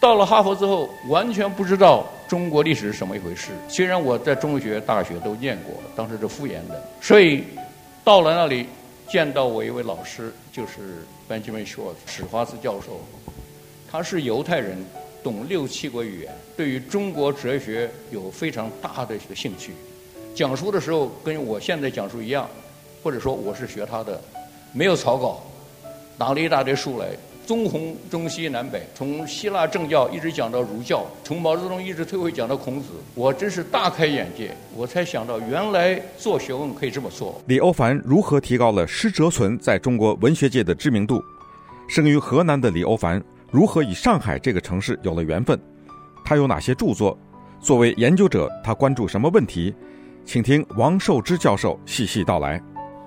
到了哈佛之后，完全不知道中国历史是什么一回事。虽然我在中学、大学都念过，当时是复员的，所以到了那里见到我一位老师，就是 Benjamin Schwartz 史华茨教授，他是犹太人，懂六七国语言，对于中国哲学有非常大的一个兴趣。讲书的时候跟我现在讲书一样，或者说我是学他的，没有草稿，拿了一大堆书来。中红中西南北，从希腊政教一直讲到儒教，从毛泽东一直退回讲到孔子，我真是大开眼界。我才想到，原来做学问可以这么做。李欧梵如何提高了施哲存在中国文学界的知名度？生于河南的李欧梵如何与上海这个城市有了缘分？他有哪些著作？作为研究者，他关注什么问题？请听王寿之教授细细道来。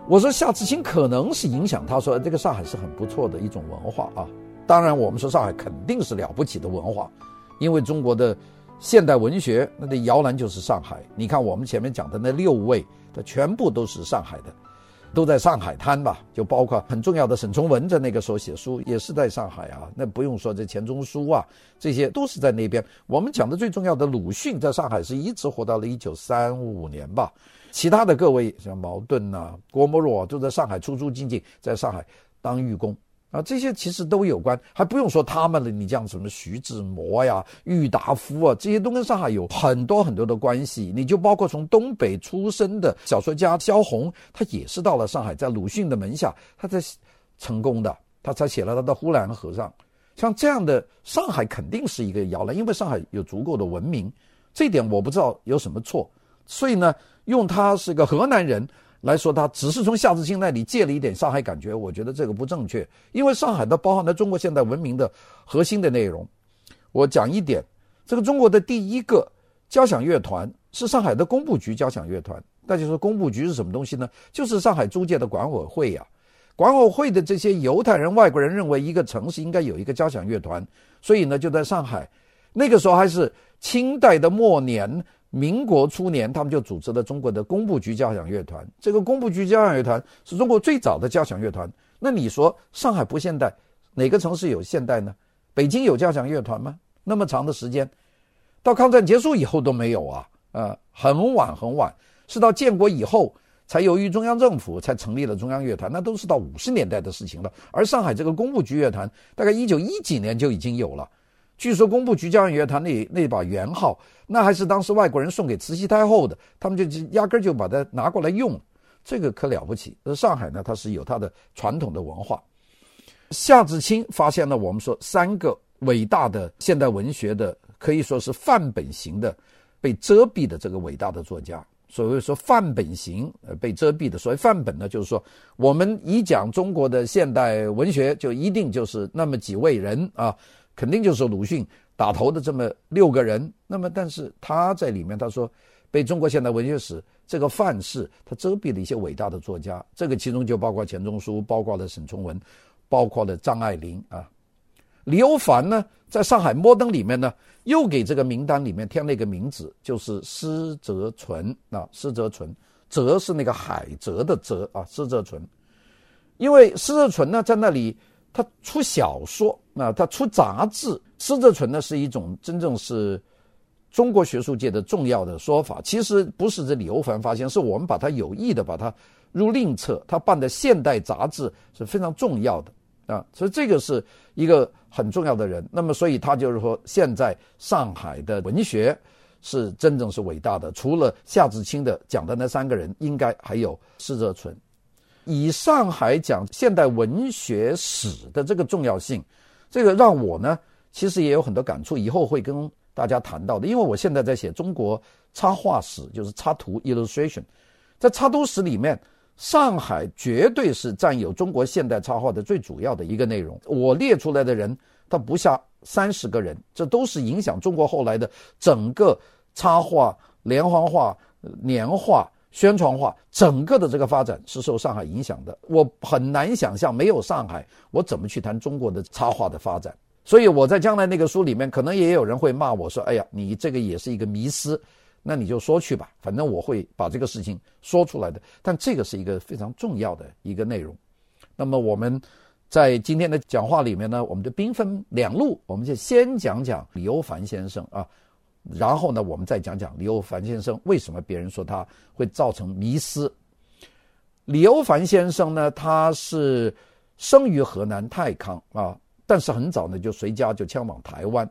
我说夏志清可能是影响他说这个上海是很不错的一种文化啊，当然我们说上海肯定是了不起的文化，因为中国的现代文学那的摇篮就是上海。你看我们前面讲的那六位，他全部都是上海的，都在上海滩吧，就包括很重要的沈从文在那个时候写书也是在上海啊，那不用说这钱钟书啊，这些都是在那边。我们讲的最重要的鲁迅在上海是一直活到了一九三五年吧。其他的各位像茅盾呐、郭沫若都在上海出出进进，在上海当寓工啊，这些其实都有关，还不用说他们了。你像什么徐志摩呀、郁达夫啊，这些都跟上海有很多很多的关系。你就包括从东北出生的小说家萧红，他也是到了上海，在鲁迅的门下，他才成功的，他才写了他的《呼兰河上》。像这样的上海肯定是一个摇篮，因为上海有足够的文明，这点我不知道有什么错。所以呢。用他是个河南人来说，他只是从夏志清那里借了一点上海感觉，我觉得这个不正确。因为上海的包含了中国现代文明的核心的内容。我讲一点，这个中国的第一个交响乐团是上海的工部局交响乐团。大家说工部局是什么东西呢？就是上海租界的管委会呀。管委会的这些犹太人、外国人认为一个城市应该有一个交响乐团，所以呢就在上海。那个时候还是清代的末年。民国初年，他们就组织了中国的工部局交响乐团。这个工部局交响乐团是中国最早的交响乐团。那你说上海不现代，哪个城市有现代呢？北京有交响乐团吗？那么长的时间，到抗战结束以后都没有啊！呃，很晚很晚，是到建国以后才由于中央政府才成立了中央乐团，那都是到五十年代的事情了。而上海这个工部局乐团，大概一九一几年就已经有了。据说工部局交响乐团那那把圆号，那还是当时外国人送给慈禧太后的，他们就压根就把它拿过来用，这个可了不起。而上海呢，它是有它的传统的文化。夏志清发现了我们说三个伟大的现代文学的，可以说是范本型的被遮蔽的这个伟大的作家。所谓说范本型呃被遮蔽的，所谓范本呢，就是说我们一讲中国的现代文学，就一定就是那么几位人啊。肯定就是鲁迅打头的这么六个人，那么但是他在里面他说，被中国现代文学史这个范式他遮蔽了一些伟大的作家，这个其中就包括钱钟书，包括了沈从文，包括了张爱玲啊。李欧梵呢，在上海摩登里面呢，又给这个名单里面添了一个名字，就是施哲存啊，施哲存，哲是那个海蜇的蜇啊，施哲存，因为施哲存呢在那里。他出小说，那他出杂志。施哲存呢是一种真正是中国学术界的重要的说法。其实不是这李欧梵发现，是我们把他有意的把他入另册。他办的现代杂志是非常重要的啊，所以这个是一个很重要的人。那么，所以他就是说，现在上海的文学是真正是伟大的。除了夏志清的讲的那三个人，应该还有施哲存。以上海讲现代文学史的这个重要性，这个让我呢，其实也有很多感触，以后会跟大家谈到的。因为我现在在写中国插画史，就是插图。在插图史里面，上海绝对是占有中国现代插画的最主要的一个内容。我列出来的人，他不下三十个人，这都是影响中国后来的整个插画、连环画、年画。宣传画整个的这个发展是受上海影响的，我很难想象没有上海，我怎么去谈中国的插画的发展？所以我在将来那个书里面，可能也有人会骂我说：“哎呀，你这个也是一个迷思。”那你就说去吧，反正我会把这个事情说出来的。但这个是一个非常重要的一个内容。那么我们在今天的讲话里面呢，我们就兵分两路，我们就先讲讲李欧梵先生啊，然后呢，我们再讲讲李欧梵先生为什么别人说他会造成迷思。李欧梵先生呢，他是生于河南太康啊，但是很早呢就随家就迁往台湾，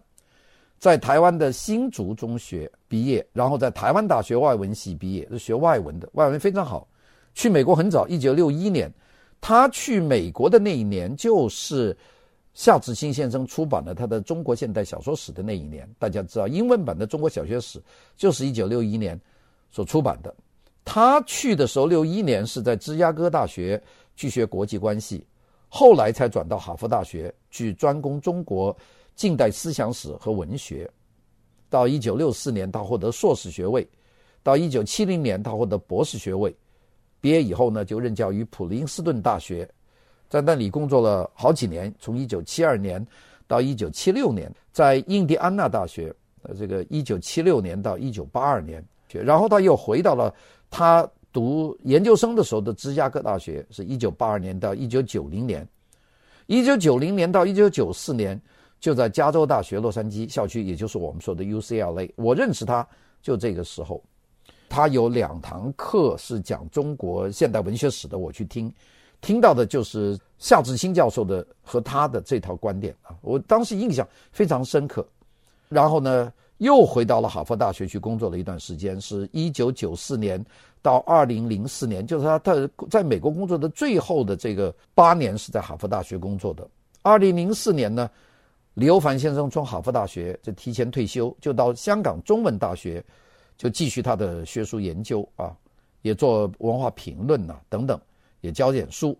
在台湾的新竹中学毕业，然后在台湾大学外文系毕业，是学外文的，外文非常好。去美国很早，一九六一年。他去美国的那一年，就是夏志清先生出版了他的《中国现代小说史》的那一年。大家知道，英文版的《中国小学史》就是一九六一年所出版的。他去的时候，六一年是在芝加哥大学去学国际关系，后来才转到哈佛大学去专攻中国近代思想史和文学。到一九六四年，他获得硕士学位；到一九七零年，他获得博士学位。毕业以后呢，就任教于普林斯顿大学，在那里工作了好几年，从一九七二年到一九七六年，在印第安纳大学，呃，这个一九七六年到一九八二年，然后他又回到了他读研究生的时候的芝加哥大学，是一九八二年到一九九零年，一九九零年到一九九四年就在加州大学洛杉矶校区，也就是我们说的 UCLA，我认识他就这个时候。他有两堂课是讲中国现代文学史的，我去听，听到的就是夏志清教授的和他的这套观点啊，我当时印象非常深刻。然后呢，又回到了哈佛大学去工作了一段时间，是一九九四年到二零零四年，就是他他在美国工作的最后的这个八年是在哈佛大学工作的。二零零四年呢，李欧梵先生从哈佛大学就提前退休，就到香港中文大学。就继续他的学术研究啊，也做文化评论呐、等等，也教点书。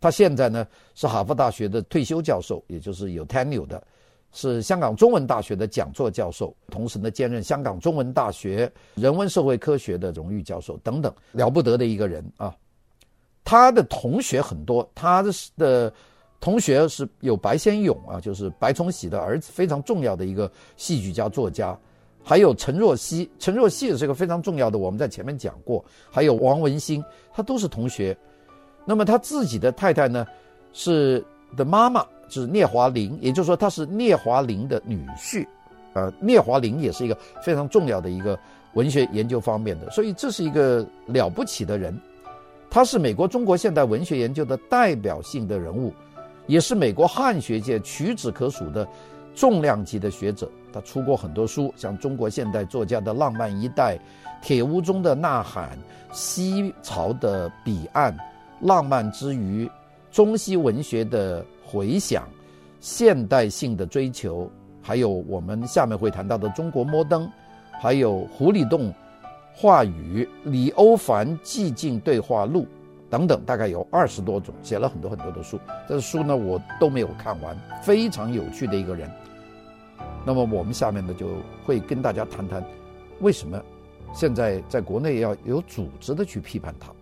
他现在呢是哈佛大学的退休教授，也就是有 tenure 的，是香港中文大学的讲座教授，同时呢兼任香港中文大学人文社会科学的荣誉教授等等，了不得的一个人啊。他的同学很多，他的的同学是有白先勇啊，就是白崇禧的儿子，非常重要的一个戏剧家作家。还有陈若曦，陈若曦也是一个非常重要的，我们在前面讲过。还有王文兴，他都是同学。那么他自己的太太呢，是的妈妈，就是聂华苓，也就是说他是聂华苓的女婿。呃，聂华苓也是一个非常重要的一个文学研究方面的，所以这是一个了不起的人。他是美国中国现代文学研究的代表性的人物，也是美国汉学界屈指可数的重量级的学者。他出过很多书，像中国现代作家的浪漫一代、铁屋中的呐喊、西潮的彼岸、浪漫之余、中西文学的回响、现代性的追求，还有我们下面会谈到的中国摩登，还有狐狸洞话语、李欧梵寂静对话录等等，大概有二十多种，写了很多很多的书。这书呢，我都没有看完，非常有趣的一个人。那么我们下面呢，就会跟大家谈谈，为什么现在在国内要有组织的去批判他。